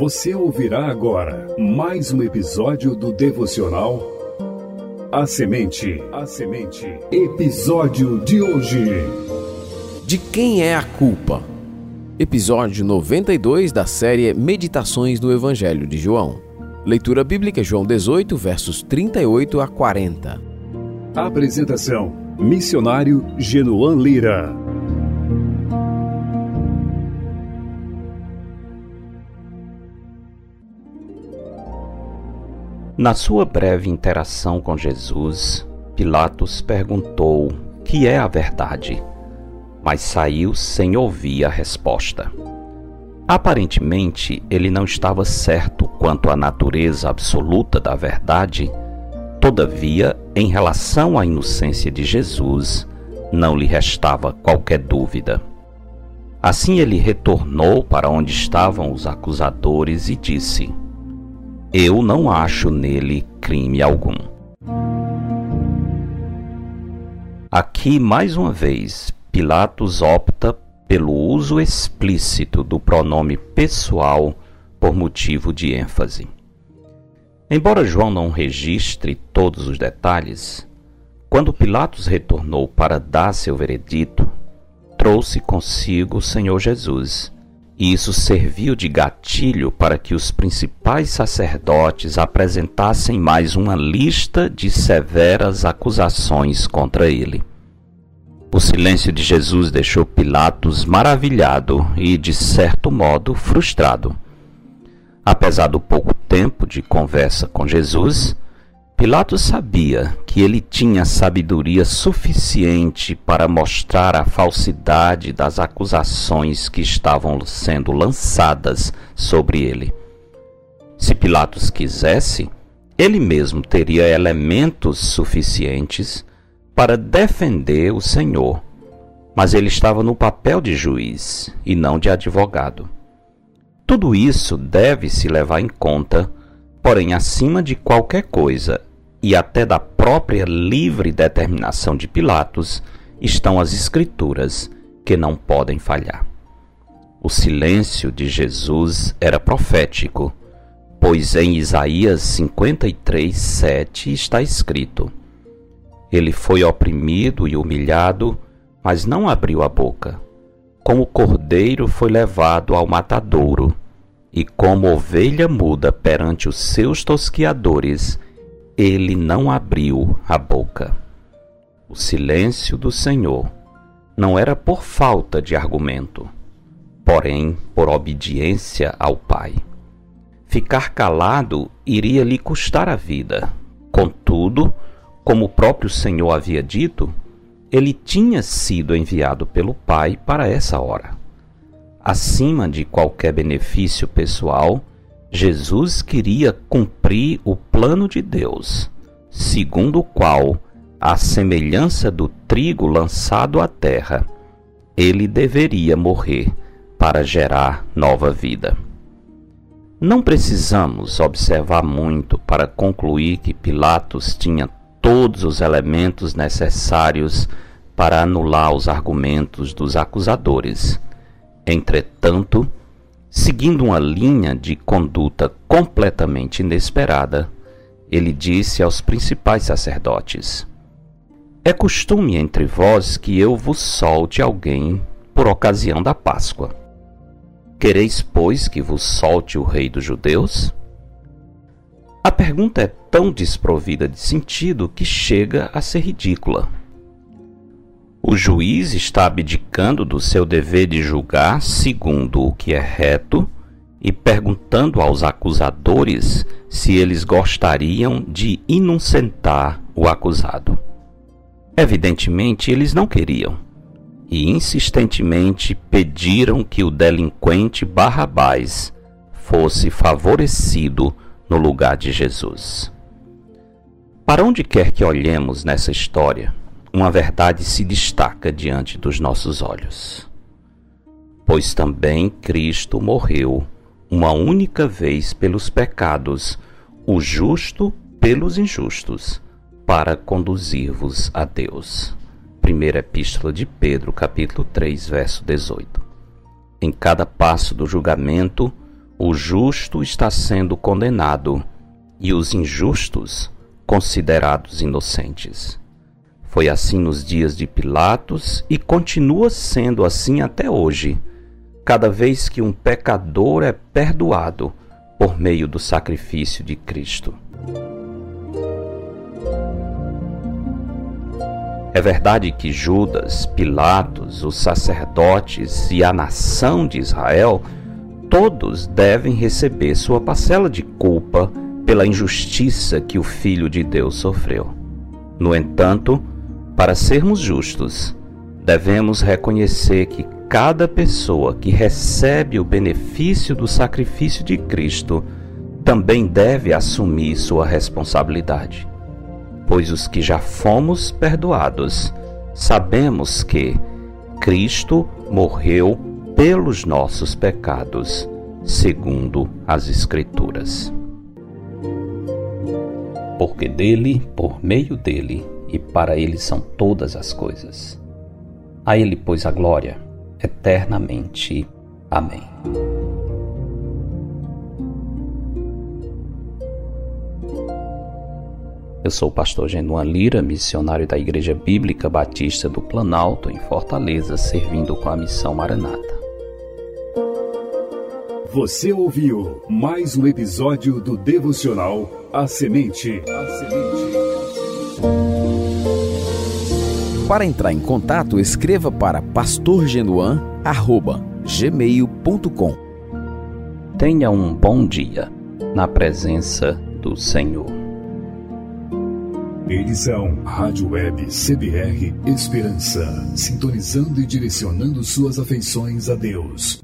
Você ouvirá agora mais um episódio do devocional A Semente. A Semente. Episódio de hoje. De quem é a culpa? Episódio 92 da série Meditações no Evangelho de João. Leitura bíblica João 18, versos 38 a 40. Apresentação: Missionário Genoan Lira. Na sua breve interação com Jesus, Pilatos perguntou: Que é a verdade? Mas saiu sem ouvir a resposta. Aparentemente, ele não estava certo quanto à natureza absoluta da verdade, todavia, em relação à inocência de Jesus, não lhe restava qualquer dúvida. Assim ele retornou para onde estavam os acusadores e disse: eu não acho nele crime algum. Aqui, mais uma vez, Pilatos opta pelo uso explícito do pronome pessoal por motivo de ênfase. Embora João não registre todos os detalhes, quando Pilatos retornou para dar seu veredito, trouxe consigo o Senhor Jesus e isso serviu de gatilho para que os principais sacerdotes apresentassem mais uma lista de severas acusações contra ele. O silêncio de Jesus deixou Pilatos maravilhado e, de certo modo, frustrado. Apesar do pouco tempo de conversa com Jesus, Pilatos sabia que ele tinha sabedoria suficiente para mostrar a falsidade das acusações que estavam sendo lançadas sobre ele. Se Pilatos quisesse, ele mesmo teria elementos suficientes para defender o Senhor, mas ele estava no papel de juiz e não de advogado. Tudo isso deve se levar em conta, porém, acima de qualquer coisa, e até da própria livre determinação de Pilatos estão as Escrituras que não podem falhar. O silêncio de Jesus era profético, pois em Isaías 53, 7 está escrito: Ele foi oprimido e humilhado, mas não abriu a boca. Como cordeiro foi levado ao matadouro, e como ovelha muda perante os seus tosquiadores, ele não abriu a boca. O silêncio do Senhor não era por falta de argumento, porém por obediência ao Pai. Ficar calado iria lhe custar a vida. Contudo, como o próprio Senhor havia dito, ele tinha sido enviado pelo Pai para essa hora. Acima de qualquer benefício pessoal, Jesus queria cumprir o plano de Deus, segundo o qual, à semelhança do trigo lançado à terra, ele deveria morrer para gerar nova vida. Não precisamos observar muito para concluir que Pilatos tinha todos os elementos necessários para anular os argumentos dos acusadores. Entretanto, Seguindo uma linha de conduta completamente inesperada, ele disse aos principais sacerdotes: É costume entre vós que eu vos solte alguém por ocasião da Páscoa. Quereis, pois, que vos solte o rei dos judeus? A pergunta é tão desprovida de sentido que chega a ser ridícula. O juiz está abdicando do seu dever de julgar segundo o que é reto e perguntando aos acusadores se eles gostariam de inocentar o acusado. Evidentemente, eles não queriam e insistentemente pediram que o delinquente Barrabás fosse favorecido no lugar de Jesus. Para onde quer que olhemos nessa história, uma verdade se destaca diante dos nossos olhos. Pois também Cristo morreu uma única vez pelos pecados, o justo pelos injustos, para conduzir-vos a Deus. Primeira Epístola de Pedro, capítulo 3, verso 18. Em cada passo do julgamento, o justo está sendo condenado e os injustos considerados inocentes. Foi assim nos dias de Pilatos e continua sendo assim até hoje, cada vez que um pecador é perdoado por meio do sacrifício de Cristo. É verdade que Judas, Pilatos, os sacerdotes e a nação de Israel todos devem receber sua parcela de culpa pela injustiça que o Filho de Deus sofreu. No entanto, para sermos justos, devemos reconhecer que cada pessoa que recebe o benefício do sacrifício de Cristo também deve assumir sua responsabilidade. Pois os que já fomos perdoados, sabemos que Cristo morreu pelos nossos pecados, segundo as Escrituras. Porque dele, por meio dele e para ele são todas as coisas. A ele, pois, a glória, eternamente. Amém. Eu sou o pastor Genuan Lira, missionário da Igreja Bíblica Batista do Planalto, em Fortaleza, servindo com a missão Maranata. Você ouviu mais um episódio do devocional A Semente. A Semente. Para entrar em contato, escreva para pastorgenuan@gmail.com. Tenha um bom dia na presença do Senhor. Edição Rádio Web CBR Esperança, sintonizando e direcionando suas afeições a Deus.